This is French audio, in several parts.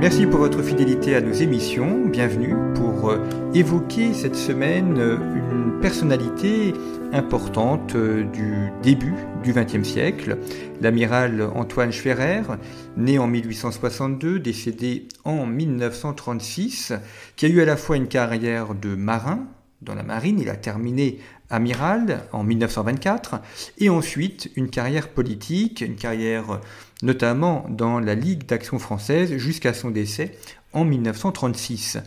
Merci pour votre fidélité à nos émissions. Bienvenue pour euh, évoquer cette semaine euh, une personnalité importante euh, du début du XXe siècle, l'amiral Antoine Schwerer, né en 1862, décédé en 1936, qui a eu à la fois une carrière de marin dans la marine, il a terminé amiral en 1924, et ensuite une carrière politique, une carrière notamment dans la Ligue d'action française jusqu'à son décès en 1936.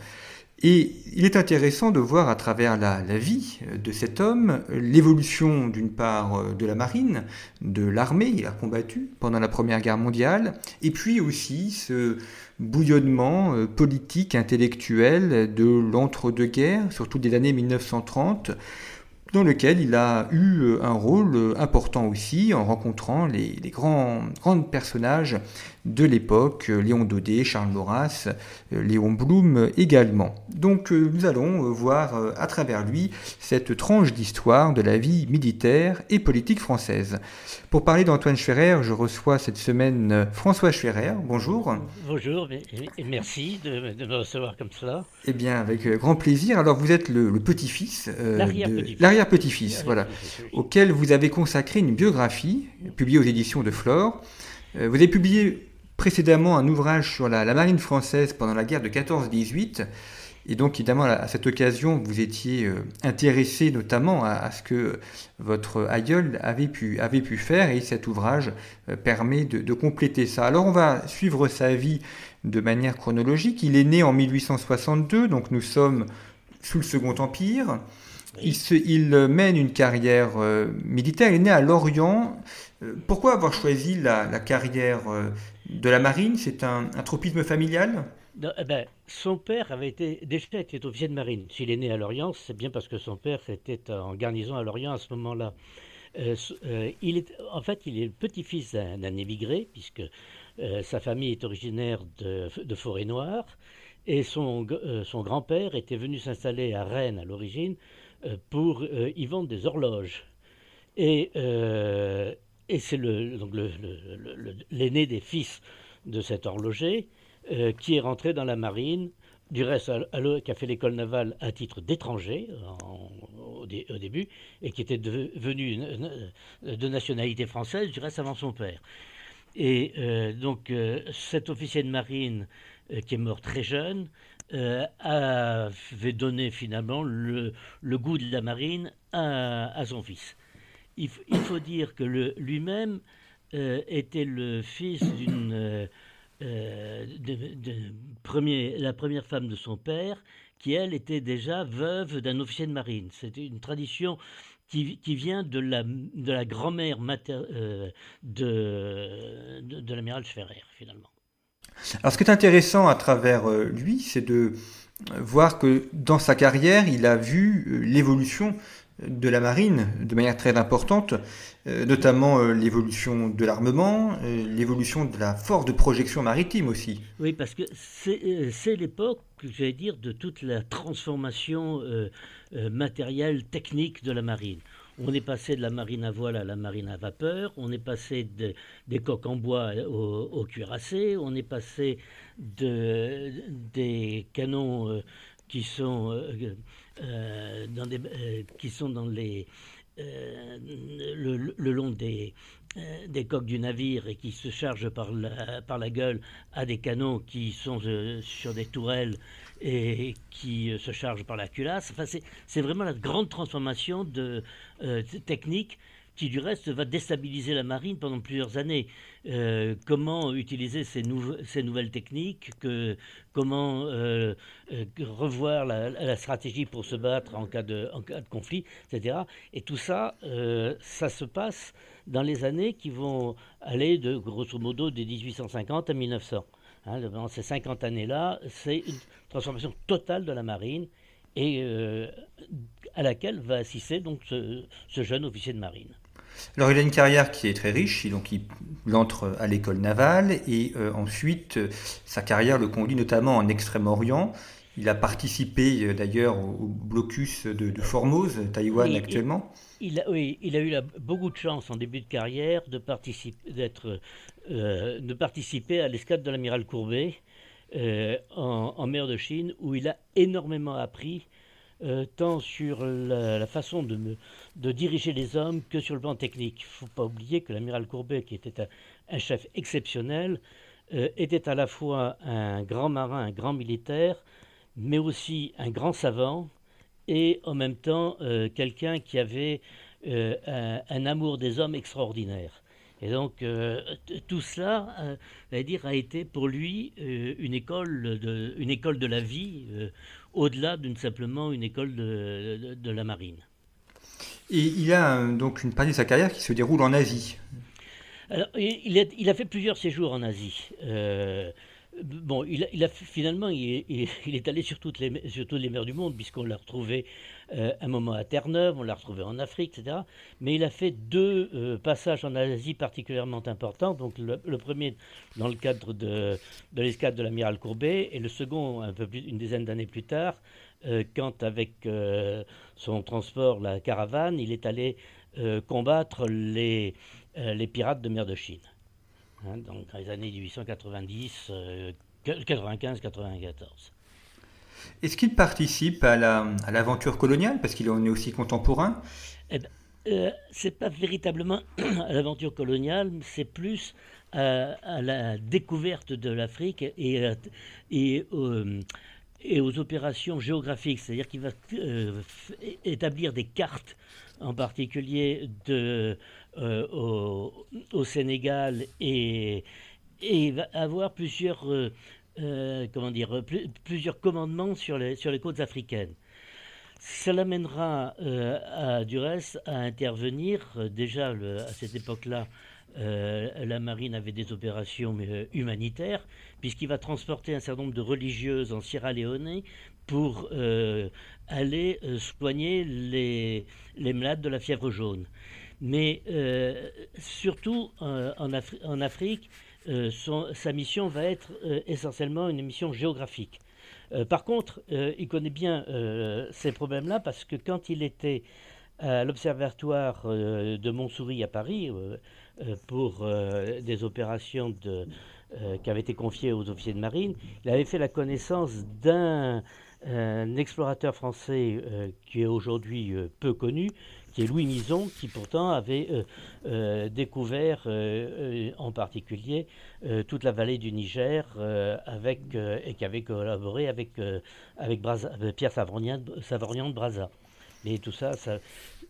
Et il est intéressant de voir à travers la, vie de cet homme l'évolution d'une part de la marine, de l'armée, il a combattu pendant la Première Guerre mondiale, et puis aussi ce bouillonnement euh, politique, intellectuel de l'entre-deux-guerres, surtout des années 1930, dans lequel il a eu euh, un rôle euh, important aussi en rencontrant les, grands, grands personnages de l'époque, euh, Léon Daudet, Charles Maurras, Léon Blum également. Donc nous allons voir à travers lui cette tranche d'histoire de la vie militaire et politique française. Pour parler d'Antoine Schwerer, je reçois cette semaine François Schwerer. Bonjour. Bonjour et merci de, me recevoir comme cela. Eh bien, avec grand plaisir. Alors vous êtes le, petit-fils. L'arrière-petit-fils petit-fils, voilà, auquel vous avez consacré une biographie publiée aux éditions de Flore. Euh, vous avez publié précédemment un ouvrage sur la, marine française pendant la guerre de 14-18. Et donc, évidemment, à cette occasion, vous étiez euh, intéressé notamment à, ce que votre aïeul avait pu, avait pu faire, et cet ouvrage euh, permet de, de, compléter ça. Alors, on va suivre sa vie de manière chronologique. Il est né en 1862, donc nous sommes sous le Second Empire. Il, euh, mène une carrière militaire. Il est né à Lorient. Pourquoi avoir choisi la, carrière de la marine C'est un, tropisme familial? Eh ben, son père avait été déjà était officier de marine. S'il est né à Lorient, c'est bien parce que son père était en garnison à Lorient à ce moment-là. il est, en fait, il est le petit-fils d'un émigré, puisque sa famille est originaire de, Forêt-Noire, et son, grand-père était venu s'installer à Rennes à l'origine euh, pour euh, y vendre des horloges. Et, euh, et c'est l'aîné des fils de cet horloger qui est rentré dans la marine, du reste, qui a fait l'école navale à titre d'étranger au, début, et qui était devenu de nationalité française, du reste avant son père. Et donc cet officier de marine qui est mort très jeune, euh, avait donné finalement le, goût de la marine à, son fils. Il, faut dire que lui-même euh, était le fils d'une euh, premier, la première femme de son père, qui elle était déjà veuve d'un officier de marine. C'était une tradition qui, vient de la, grand-mère de, de, de l'amiral Schwerer, finalement. Alors ce qui est intéressant à travers euh, lui, c'est de voir que dans sa carrière, il a vu euh, l'évolution de la marine de manière très importante, euh, notamment l'évolution de l'armement, l'évolution de la force de projection maritime aussi. Oui, parce que c'est l'époque, j'allais dire, de toute la transformation matérielle, technique de la marine. On est passé de la marine à voile à la marine à vapeur, on est passé des coques en bois au, cuirassé, on est passé de, des canons euh, qui, sont, euh, euh, dans des, qui sont dans les, le, long des, des coques du navire et qui se chargent par la, par la gueule à des canons qui sont sur des tourelles et qui euh, se charge par la culasse. Enfin, c'est vraiment la grande transformation de, euh, technique qui du reste va déstabiliser la marine pendant plusieurs années. Euh, comment utiliser ces, nouvelles techniques, que, comment euh, euh, revoir la, stratégie pour se battre en cas de, cas de conflit, etc. Et tout ça, ça se passe dans les années qui vont aller de grosso modo de 1850 à 1900. Hein, dans ces 50 années-là, c'est une transformation totale de la marine et à laquelle va assister donc ce jeune officier de marine. Alors il a une carrière qui est très riche, donc il, entre à l'école navale et euh, ensuite euh, sa carrière le conduit notamment en Extrême-Orient. Il a participé euh, d'ailleurs au, blocus de, Formose, Taïwan actuellement. Il, a, oui, il a eu beaucoup de chance en début de carrière de, participer, de participer à l'escadre de l'amiral Courbet en, mer de Chine, où il a énormément appris euh, tant sur la, façon de, diriger les hommes que sur le plan technique. Il ne faut pas oublier que l'amiral Courbet, qui était un, chef exceptionnel, euh, était à la fois un grand marin, un grand militaire, mais aussi un grand savant et en même temps euh, quelqu'un qui avait un, amour des hommes extraordinaire. Et donc tout cela, dire, a été pour lui une école de la vie au-delà d'une simplement une école de, la marine. Et il a donc une partie de sa carrière qui se déroule en Asie. Alors, il, a, il a fait plusieurs séjours en Asie. Euh, bon, il a, finalement, il est, allé sur toutes, les, sur toutes les mers du monde, puisqu'on l'a retrouvé euh, un moment à Terre-Neuve, on l'a retrouvé en Afrique, etc. Mais il a fait deux euh, passages en Asie particulièrement importants. Donc, le, premier dans le cadre de, l'escadre de l'amiral Courbet, et le second un peu plus, une dizaine d'années plus tard, euh, quand, avec son transport, la caravane, il est allé combattre les, les pirates de mer de Chine. Hein, donc dans les années 1890, 95-94. Est-ce qu'il participe à l'aventure coloniale Parce qu'il en est aussi contemporain? Eh ben, euh, C'est pas véritablement à l'aventure coloniale, c'est plus à, la découverte de l'Afrique et, et, euh, et, aux opérations géographiques. C'est-à-dire qu'il va euh, établir des cartes, en particulier euh, au, Sénégal, et, et il va avoir plusieurs euh, comment dire, plusieurs commandements sur les, sur les côtes africaines. Ça l'amènera euh, du reste à intervenir. Euh, déjà, à cette époque-là, la marine avait des opérations humanitaires, puisqu'il va transporter un certain nombre de religieuses en Sierra Leone pour aller soigner les, les, malades de la fièvre jaune. Mais surtout en Afrique, euh, sa mission va être euh, essentiellement une mission géographique. Euh, par contre, il connaît bien ces problèmes-là parce que quand il était à l'Observatoire de Montsouris à Paris pour des opérations qui avaient été confiées aux officiers de marine, il avait fait la connaissance d'un explorateur français qui est aujourd'hui peu connu, qui est Louis Mison, qui pourtant avait euh, euh, découvert euh, en particulier toute la vallée du Niger avec, et qui avait collaboré avec, avec, Pierre Savorgnan, de Brazza. Mais tout ça, ça,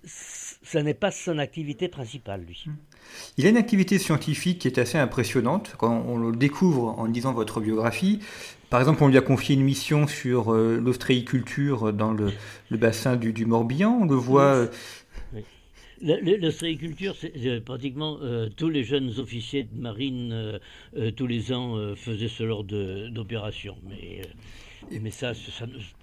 ça n'est pas son activité principale, lui. Il a une activité scientifique qui est assez impressionnante. Quand on le découvre en lisant votre biographie, par exemple, on lui a confié une mission sur l'ostréiculture dans le, bassin du, du, Morbihan. On le voit L'ostréiculture, c'est pratiquement euh, tous les jeunes officiers de marine euh, euh, tous les ans faisaient ce genre d'opération. Mais, mais ça,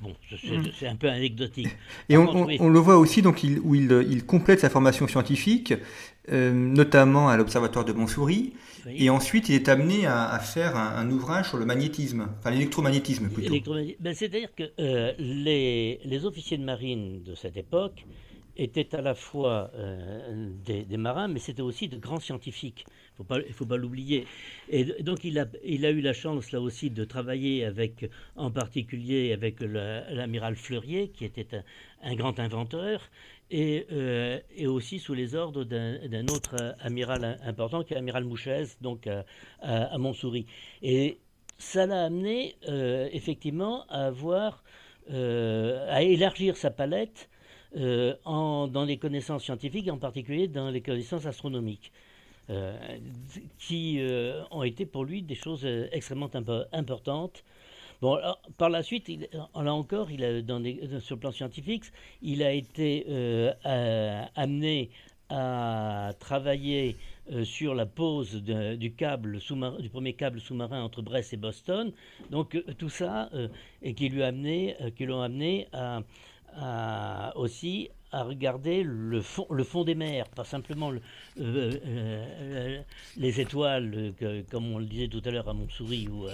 bon, mm. c'est un peu anecdotique. Et on, le voit aussi donc il, où il, complète sa formation scientifique, notamment à l'Observatoire de Montsouris. Et ensuite, il est amené à, faire un, ouvrage sur le magnétisme, enfin l'électromagnétisme plutôt. Ben, c'est-à-dire que les, les officiers de marine de cette époque étaient à la fois euh, des, marins, mais c'était aussi de grands scientifiques. Il ne faut pas l'oublier. Et donc il a, eu la chance là aussi de travailler avec, en particulier avec l'amiral Fleurier, qui était un, grand inventeur, et, euh, et, aussi sous les ordres d'un autre amiral important, qui est l'amiral Mouchez, donc à, à, Montsouris. Et ça l'a amené euh, effectivement à avoir, à élargir sa palette dans les connaissances scientifiques, en particulier dans les connaissances astronomiques. qui ont été pour lui des choses extrêmement importantes Bon, par la suite, là encore, sur le plan scientifique, il a été euh, amené à travailler euh, sur la pose du premier câble sous-marin entre Brest et Boston. Donc euh, tout ça et qui lui a amené, qui l'ont amené à, aussi à regarder le fond, le fond des mers, pas simplement les étoiles, comme on le disait tout à l'heure à Montsouris ou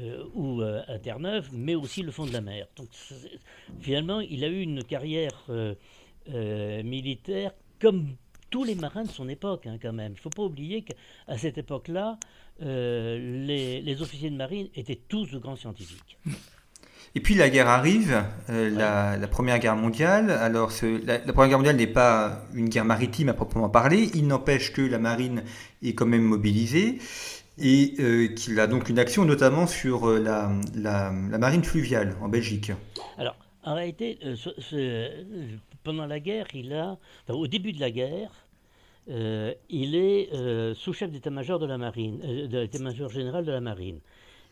euh, euh, à Terre-Neuve, mais aussi le fond de la mer. Donc finalement, il a eu une carrière euh, militaire comme tous les marins de son époque, hein, quand même. Il ne faut pas oublier qu'à cette époque-là, les, officiers de marine étaient tous de grands scientifiques. Et puis la guerre arrive, la, Première Guerre mondiale. Alors la, la, Première Guerre mondiale n'est pas une guerre maritime à proprement parler, il n'empêche que la marine est quand même mobilisée et euh, qu'il a donc une action notamment sur euh, la, la, marine fluviale en Belgique. Alors, en réalité, euh, pendant la guerre, il a, au début de la guerre, il est sous-chef d'état-major de la marine, de l'état-major général de la marine.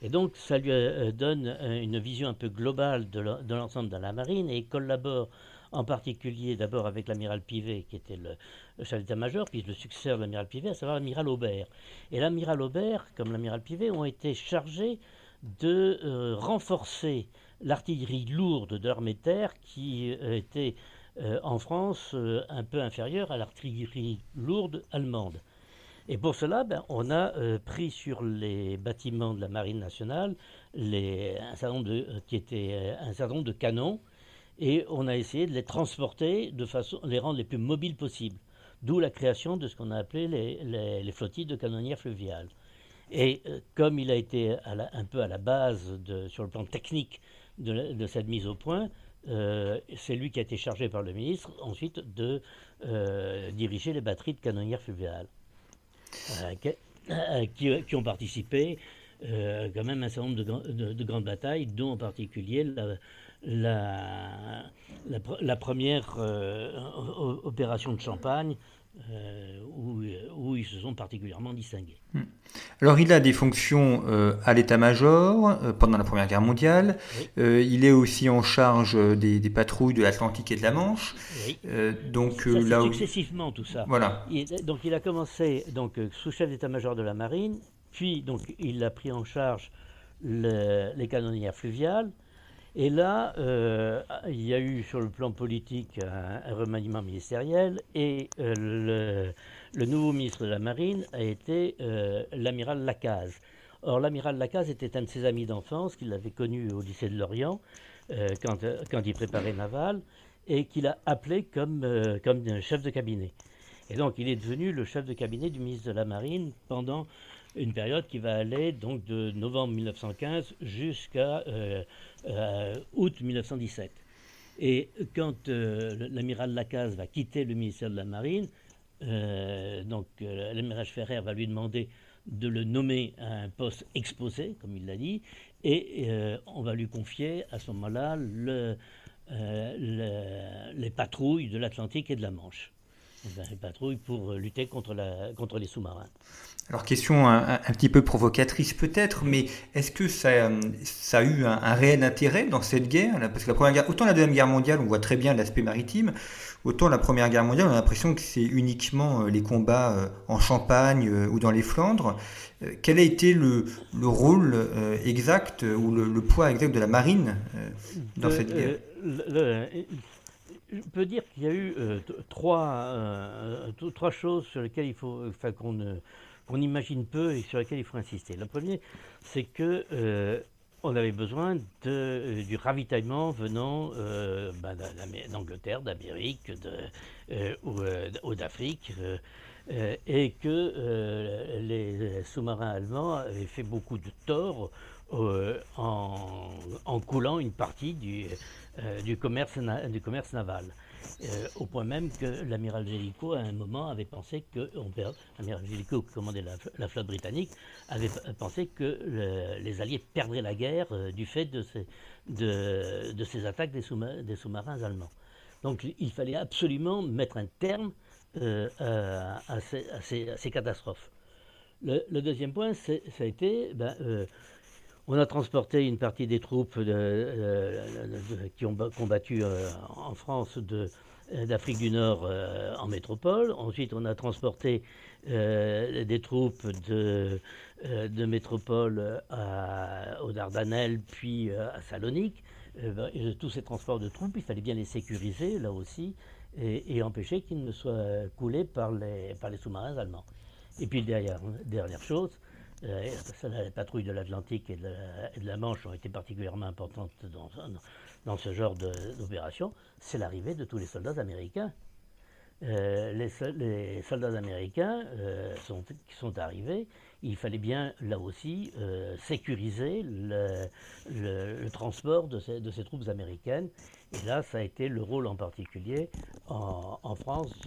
Et donc, ça lui donne une vision un peu globale de l'ensemble de la marine et collabore en particulier d'abord avec l'amiral Pivet, qui était le, chef d'état-major, puis le successeur de l'amiral Pivet, à savoir l'amiral Aubert. Et l'amiral Aubert, comme l'amiral Pivet, ont été chargés de euh, renforcer l'artillerie lourde de l'armée de terre qui euh, était euh, en France un peu inférieure à l'artillerie lourde allemande. Et pour cela, ben, on a pris sur les bâtiments de la marine nationale un, certain de, qui était, un nombre de canons et on a essayé de les transporter de façon, les rendre les plus mobiles possibles. D'où la création de ce qu'on a appelé les, flottilles de canonnières fluviales. Et euh, comme il a été un peu à la base, sur le plan technique, de, cette mise au point, euh, c'est lui qui a été chargé par le ministre ensuite de euh, diriger les batteries de canonnières fluviales, qui, ont participé quand même un certain nombre de, de, grandes batailles, dont en particulier la, première euh, opération de Champagne, euh, où, où, ils se sont particulièrement distingués. Hmm. Alors il a des fonctions euh, à l'état-major pendant la Première Guerre mondiale. il est aussi en charge des, des patrouilles de l'Atlantique et de la Manche. donc là successivement tout ça. Voilà. donc il a commencé donc sous-chef d'état-major de la marine, puis donc il a pris en charge les canonnières fluviales. Et là, euh, il y a eu sur le plan politique un, remaniement ministériel et euh, le, nouveau ministre de la Marine a été euh, l'amiral Lacaze. Or, l'amiral Lacaze était un de ses amis d'enfance qu'il avait connu au lycée de Lorient quand, quand, il préparait Naval et qu'il a appelé comme, comme chef de cabinet. Et donc, il est devenu le chef de cabinet du ministre de la Marine pendant une période qui va aller donc de novembre 1915 jusqu'à euh, euh, août 1917. Et quand euh, l'amiral Lacaze va quitter le ministère de la Marine, donc l'amiral Ferrer va lui demander de le nommer à un poste exposé, comme il l'a dit, et on va lui confier à ce moment-là le, les patrouilles de l'Atlantique et de la Manche. Les patrouilles pour lutter contre, la, contre les sous-marins. Alors question un, petit peu provocatrice peut-être, mais est-ce que ça, ça, a eu un, réel intérêt dans cette guerre Parce que la première guerre, autant la deuxième guerre mondiale, on voit très bien l'aspect maritime, autant la première guerre mondiale, on a l'impression que c'est uniquement euh, les combats euh, en Champagne euh, ou dans les Flandres. Quel a été le, le rôle exact ou le, poids exact de la marine dans cette guerre? Je peux dire qu'il y a eu trois, trois choses sur lesquelles il faut, qu'on imagine peu et sur lesquels il faut insister. Le premier, c'est que euh, on avait besoin de, euh, du ravitaillement venant euh, ben, d'Angleterre, d'Amérique ou, d'Afrique, et que les sous-marins allemands avaient fait beaucoup de tort en, en, coulant une partie du, du, commerce, naval. Euh, au point même que l'amiral Jellicoe, à un moment, avait pensé que. L'amiral Jellicoe, qui commandait la, flotte britannique, avait pensé que les Alliés perdraient la guerre euh, du fait de ces, de, ces attaques des, sous-marins allemands. Donc il fallait absolument mettre un terme à, ces, catastrophes. Le, deuxième point, ça a été, ben, on a transporté une partie des troupes qui ont combattu en France d'Afrique du Nord en métropole. Ensuite, on a transporté des troupes de, de métropole à, aux Dardanelles, puis à Salonique. Ben, tous ces transports de troupes, il fallait bien les sécuriser, là aussi, et, empêcher qu'ils ne soient coulés par les, sous-marins allemands. Et puis, dernière, dernière chose, euh, les patrouilles de l'Atlantique et, de la Manche ont été particulièrement importantes dans, ce genre d'opération, c'est l'arrivée de tous les soldats américains. Euh, les, soldats américains euh, qui sont arrivés, il fallait bien là aussi sécuriser le, transport de ces, troupes américaines. Et là, ça a été le rôle en particulier en, France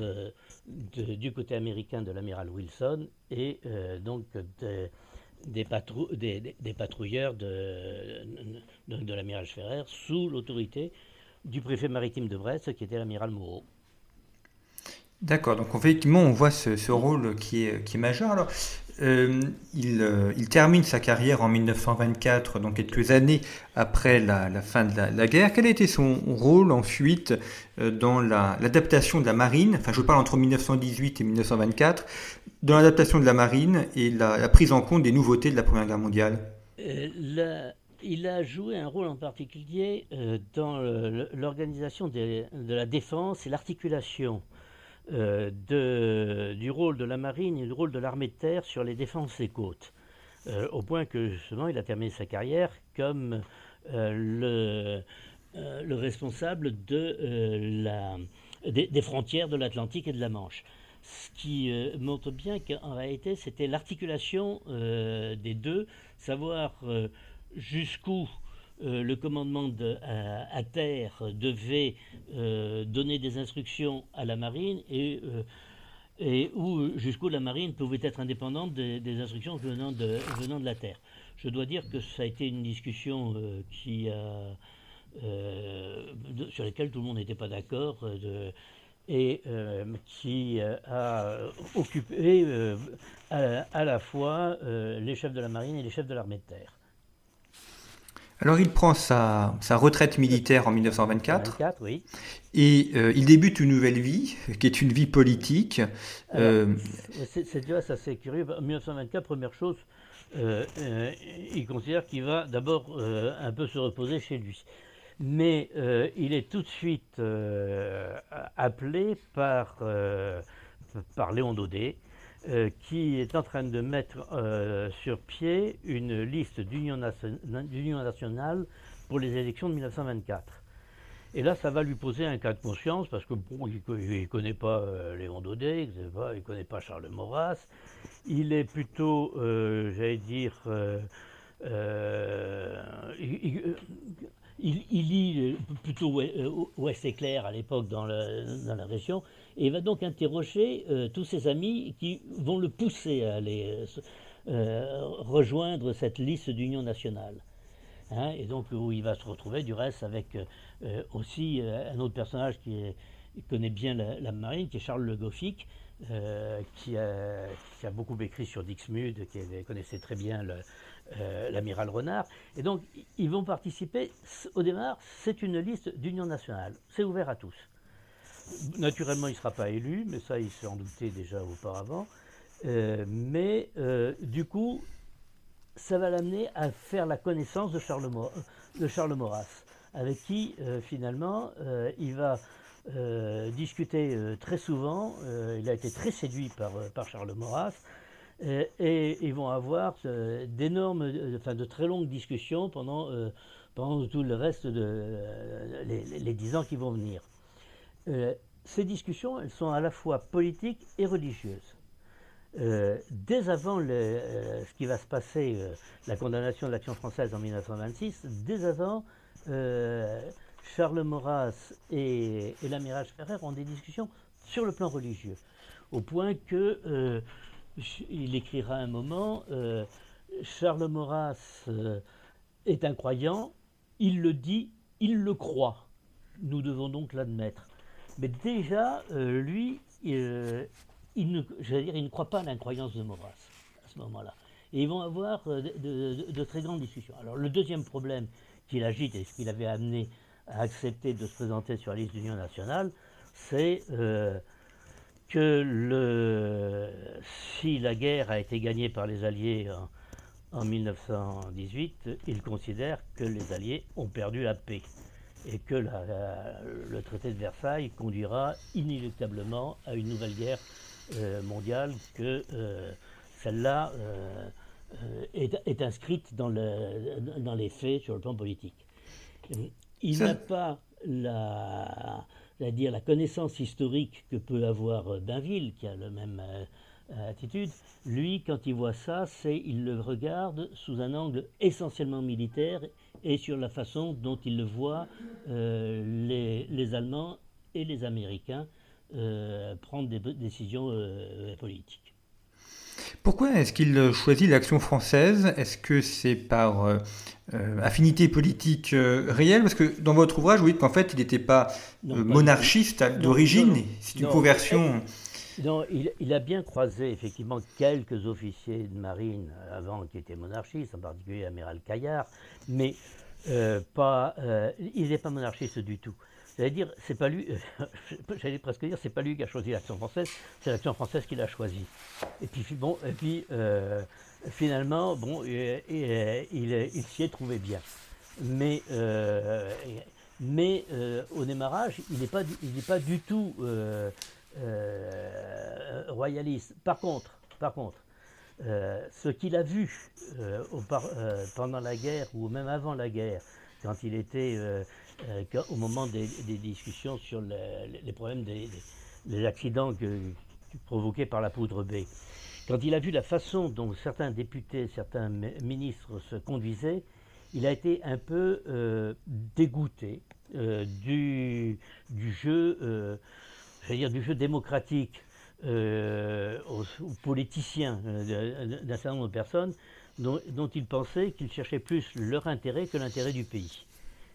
du côté américain de l'amiral Wilson et donc de, des, des, patrouilleurs de, de, l'amiral Ferrer sous l'autorité du préfet maritime de Brest, qui était l'amiral Moreau. D'accord, donc effectivement, on voit ce, rôle qui est, qui majeur. Alors, euh, euh, il, termine sa carrière en 1924, donc quelques années après la, fin de la, guerre. Quel a été son rôle ensuite euh, dans l'adaptation de la marine? Enfin, je parle entre 1918 et 1924, dans l'adaptation de la marine et la, prise en compte des nouveautés de la Première Guerre mondiale. il a joué un rôle en particulier dans l'organisation de la défense et l'articulation euh, du rôle de la marine et du rôle de l'armée de terre sur les défenses des côtes. Euh, au point que justement il a terminé sa carrière comme euh, le, le, responsable des, frontières de l'Atlantique et de la Manche. Ce qui montre bien qu'en réalité c'était l'articulation des deux, savoir jusqu'où euh, le commandement de, à, terre devait euh, donner des instructions à la marine et, euh, et où jusqu'où la marine pouvait être indépendante des, instructions venant de, venant de la terre. Je dois dire que ça a été une discussion qui sur laquelle tout le monde n'était pas d'accord et qui a occupé à, la fois les chefs de la marine et les chefs de l'armée de terre. Alors il prend sa, retraite militaire en 1924 oui. et euh, il débute une nouvelle vie, qui est une vie politique. Euh, c'est déjà ça c'est curieux. En 1924, première chose, euh, il considère qu'il va d'abord un peu se reposer chez lui. Mais il est tout de suite appelé par, par Léon Daudet, euh, qui est en train de mettre euh, sur pied une liste d'union nationale pour les élections de 1924. Et là, ça va lui poser un cas de conscience parce que bon, il ne connaît pas euh, Léon Daudet, il ne connaît, pas Charles Maurras. Il est plutôt, j'allais dire, il, lit plutôt Ouest éclair à l'époque dans, dans, la région et va donc interroger euh, tous ses amis qui vont le pousser à aller euh, euh, rejoindre cette liste d'union nationale. Hein, et donc où il va se retrouver du reste avec aussi un autre personnage qui, connaît bien la, marine, qui est Charles Le Goffic, qui, a, beaucoup écrit sur Dixmude, qui connaissait très bien l'amiral Renard. Et donc, ils vont participer. Au départ, c'est une liste d'union nationale. C'est ouvert à tous. Naturellement, il ne sera pas élu, mais ça, il s'en doutait déjà auparavant. Euh, mais euh, du coup, ça va l'amener à faire la connaissance de Charles, de Charles Maurras, avec qui, euh, finalement, il va discuter très souvent. il a été très séduit par, Charles Maurras. et ils vont avoir d'énormes, enfin de très longues discussions pendant, tout le reste de dix ans qui vont venir. Euh, ces discussions, elles sont à la fois politiques et religieuses. Euh, dès avant euh, ce qui va se passer, la condamnation de l'action française en 1926, dès avant, Charles Maurras et, l'amiral Ferrer ont des discussions sur le plan religieux, au point que il écrira un moment Charles Maurras est un croyant, il le dit, il le croit. Nous devons donc l'admettre. Mais déjà, lui, il, ne, dire, il ne croit pas à l'incroyance de Maurras à ce moment-là. Et ils vont avoir de, très grandes discussions. Alors le deuxième problème qu'il agite et ce qu'il avait amené à accepter de se présenter sur la liste d'Union nationale, c'est que le, si la guerre a été gagnée par les Alliés en, 1918, il considère que les Alliés ont perdu la paix et que le traité de Versailles conduira inéluctablement à une nouvelle guerre euh, mondiale, que euh, celle-là euh, est, inscrite dans, le, dans les faits sur le plan politique. Il n'a pas la, c'est-à-dire la connaissance historique que peut avoir Bainville, qui a la même attitude, lui, quand il voit ça, c'est il le regarde sous un angle essentiellement militaire et sur la façon dont il le voit euh, les, Allemands et les Américains euh, prendre des décisions politiques. Pourquoi est-ce qu'il choisit l'action française? Est-ce que c'est par euh, euh, affinité politique euh, réelle? Parce que dans votre ouvrage, vous dites qu'en fait, il n'était pas monarchiste d'origine. C'est une conversion. Non, il, a bien croisé effectivement quelques officiers de marine avant qui étaient monarchistes, en particulier l'amiral Caillard, mais pas, il n'est pas monarchiste du tout. J'allais dire, c'est pas lui, euh, j'allais presque dire, c'est pas lui qui a choisi l'action française, c'est l'action française qui l'a choisi. Et puis euh, finalement, bon, il, s'y est trouvé bien. Mais, euh, au démarrage, il n'est pas du tout royaliste. Par contre, par contre, ce qu'il a vu pendant la guerre ou même avant la guerre, quand il était euh, au moment des, discussions sur les problèmes des, accidents provoqués par la poudre B. Quand il a vu la façon dont certains députés, certains ministres se conduisaient, il a été un peu euh, dégoûté euh, du, jeu, dire du jeu démocratique aux, politiciens d'un certain nombre de personnes dont, dont il pensait qu'ils cherchaient plus leur intérêt que l'intérêt du pays.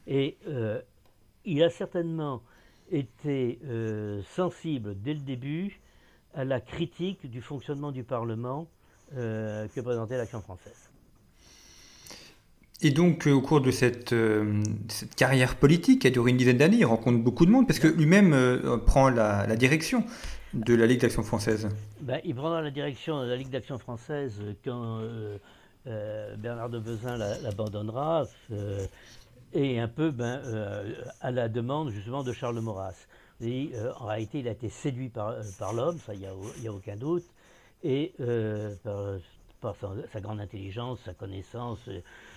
Et euh, il a certainement été euh, sensible dès le début à la critique du fonctionnement du Parlement euh, que présentait l'Action française. Et donc, au cours de cette, carrière politique qui a duré une dizaine d'années, il rencontre beaucoup de monde, parce que lui-même prend la, direction de la Ligue d'Action française. Ben, il prendra la direction de la Ligue d'Action française quand Bernard de Vezin l'abandonnera et un peu ben, euh, à la demande justement de Charles Maurras. Et, euh, en réalité, il a été séduit par, euh, par l'homme, ça, il n'y a, aucun doute, et par, sa, grande intelligence, sa connaissance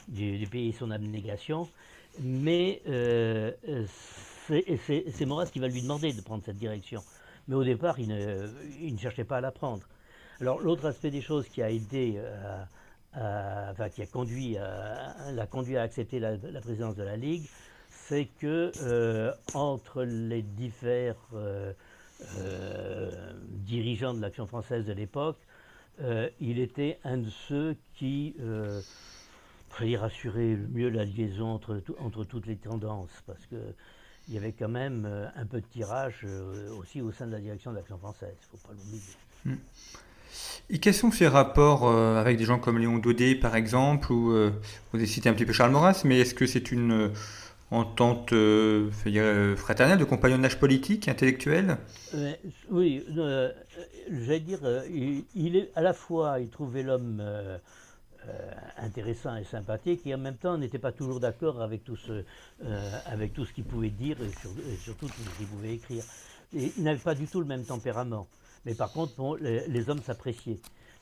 du, pays et son abnégation. Mais c'est Maurras qui va lui demander de prendre cette direction. Mais au départ, il ne, cherchait pas à la prendre. Alors, l'autre aspect des choses qui a aidé à euh, enfin, qui a conduit à, l'a conduit à accepter la, présidence de la Ligue, c'est que euh, entre les divers euh, dirigeants de l'action française de l'époque, il était un de ceux qui fallait rassurer le mieux la liaison entre, entre toutes les tendances, parce que il y avait quand même un peu de tirage aussi au sein de la direction de l'action française, il ne faut pas l'oublier. Hmm. Et quels sont ces rapports euh, avec des gens comme Léon Daudet, par exemple, ou euh, vous avez cité un petit peu Charles Maurras, mais est-ce que c'est une euh, entente fraternelle, de compagnonnage politique, intellectuel? Oui, j'allais dire, il, est à la fois, il trouvait l'homme intéressant et sympathique, et en même temps n'était pas toujours d'accord avec tout ce, avec tout ce qu'il pouvait dire et, surtout tout ce qu'il pouvait écrire. Et il n'avait pas du tout le même tempérament. Mais par contre, les, hommes s'appréciaient.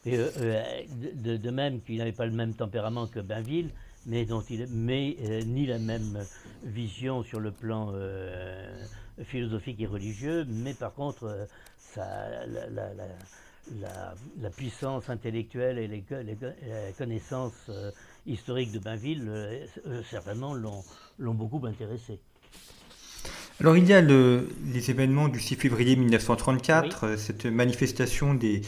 Euh, euh, de, même qu'il n'avait pas le même tempérament que Bainville, mais, dont il, mais euh, ni la même vision sur le plan philosophique et religieux, mais par contre, la, puissance intellectuelle et les, connaissances historiques de Bainville, certainement, l'ont beaucoup intéressé. Alors il y a les événements du 6 février 1934, euh, cette manifestation des,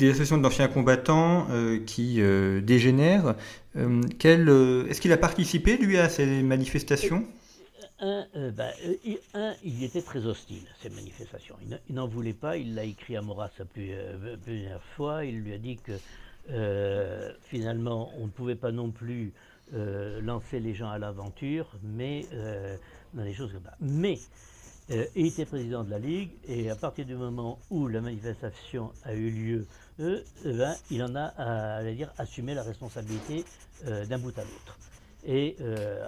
associations d'anciens combattants euh, qui euh, dégénèrent. Est-ce qu'il a participé, lui, à ces manifestations? Un, euh, bah, euh, un, il était très hostile à ces manifestations. Il n'en voulait pas, il l'a écrit à Maurras plusieurs fois. Il lui a dit que finalement, on ne pouvait pas non plus lancer les gens à l'aventure, mais dans des choses comme ça. Mais il était président de la Ligue, et à partir du moment où la manifestation a eu lieu, eh ben, il en a, à, dire, assumé la responsabilité d'un bout à l'autre. Et euh,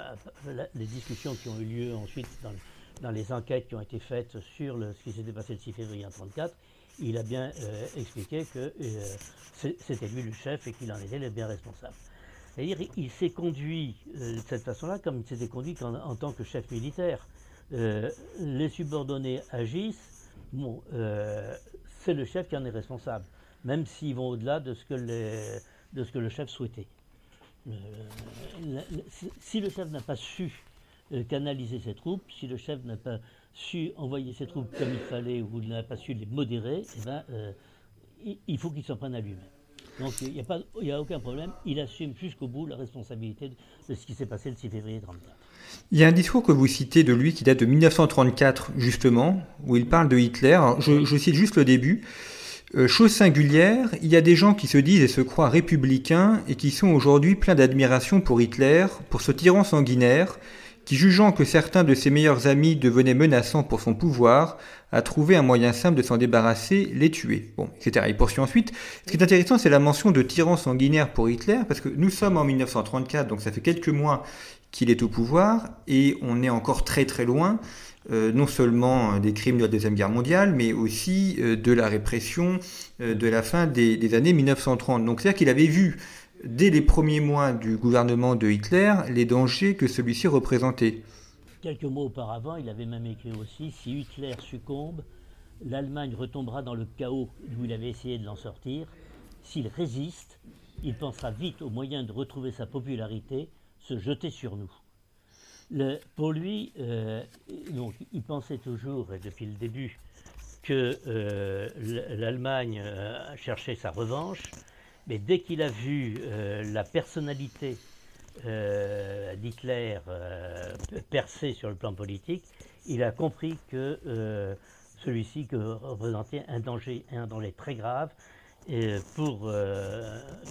les discussions qui ont eu lieu ensuite dans, les enquêtes qui ont été faites sur ce qui s'était passé le 6 février 1934, il a bien euh, expliqué que euh, c'était lui le chef et qu'il en était le bien responsable. C'est-à-dire il s'est conduit de cette façon-là comme il s'était conduit en, tant que chef militaire. les subordonnés agissent, bon, c'est le chef qui en est responsable, même s'ils vont au-delà de, ce que de ce que le chef souhaitait. Euh, si le chef n'a pas su euh, canaliser ses troupes, si le chef n'a pas su envoyer ses troupes comme il fallait ou n'a pas su les modérer, eh ben, euh, il faut qu'il s'en prenne à lui-même. Donc il n'y a, aucun problème, il assume jusqu'au bout la responsabilité de, ce qui s'est passé le 6 février 1934. Il y a un discours que vous citez de lui qui date de 1934 justement, où il parle de Hitler. je cite juste le début. Euh, chose singulière, il y a des gens qui se disent et se croient républicains et qui sont aujourd'hui pleins d'admiration pour Hitler, pour ce tyran sanguinaire, qui jugeant que certains de ses meilleurs amis devenaient menaçants pour son pouvoir, a trouvé un moyen simple de s'en débarrasser, les tuer. Bon, etc. Il poursuit ensuite. Ce qui est intéressant, c'est la mention de tyran sanguinaire pour Hitler, parce que nous sommes en 1934, donc ça fait quelques mois qu'il est au pouvoir, et on est encore très très loin non seulement des crimes de la Deuxième Guerre mondiale, mais aussi euh, de la répression euh, de la fin des, années 1930. Donc c'est-à-dire qu'il avait vu, dès les premiers mois du gouvernement de Hitler, les dangers que celui-ci représentait. Quelques mois auparavant, il avait même écrit aussi, si Hitler succombe, l'Allemagne retombera dans le chaos d'où il avait essayé de l'en sortir. S'il résiste, il pensera vite au moyen de retrouver sa popularité, se jeter sur nous pour lui, euh, donc, il pensait toujours, depuis le début, que euh, l'Allemagne euh, cherchait sa revanche, mais dès qu'il a vu la personnalité d'Hitler percer sur le plan politique, il a compris que celui-ci représentait un danger, un danger très grave pour,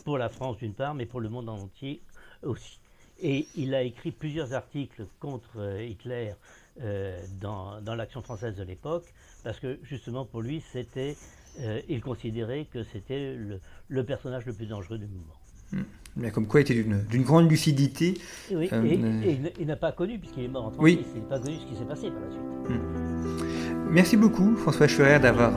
pour la France d'une part, mais pour le monde entier aussi. Et il a écrit plusieurs articles contre euh, Hitler euh, dans, dans l'action française de l'époque, parce que justement pour lui, c'était, euh, il considérait que c'était le, le, personnage le plus dangereux du mouvement. Hmm. Mais comme quoi il était d'une grande lucidité. oui, et, il, n'a pas connu, puisqu'il est mort en 1936, oui. il n'a pas connu ce qui s'est passé par la suite. Hmm. Merci beaucoup François Schurer d'avoir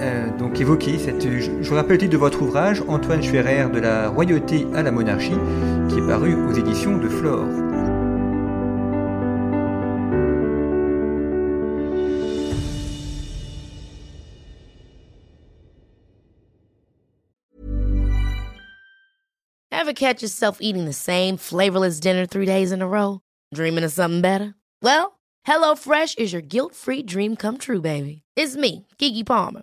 euh, donc évoqué cette. Je, je, vous rappelle le titre de votre ouvrage, Antoine Schurer de la royauté à la monarchie, qui est paru aux éditions de Flore. Ever catch yourself eating the same flavorless dinner three days in a row? Dreaming of something better? Well, HelloFresh is your guilt-free dream come true, baby. It's me, Kiki Palmer.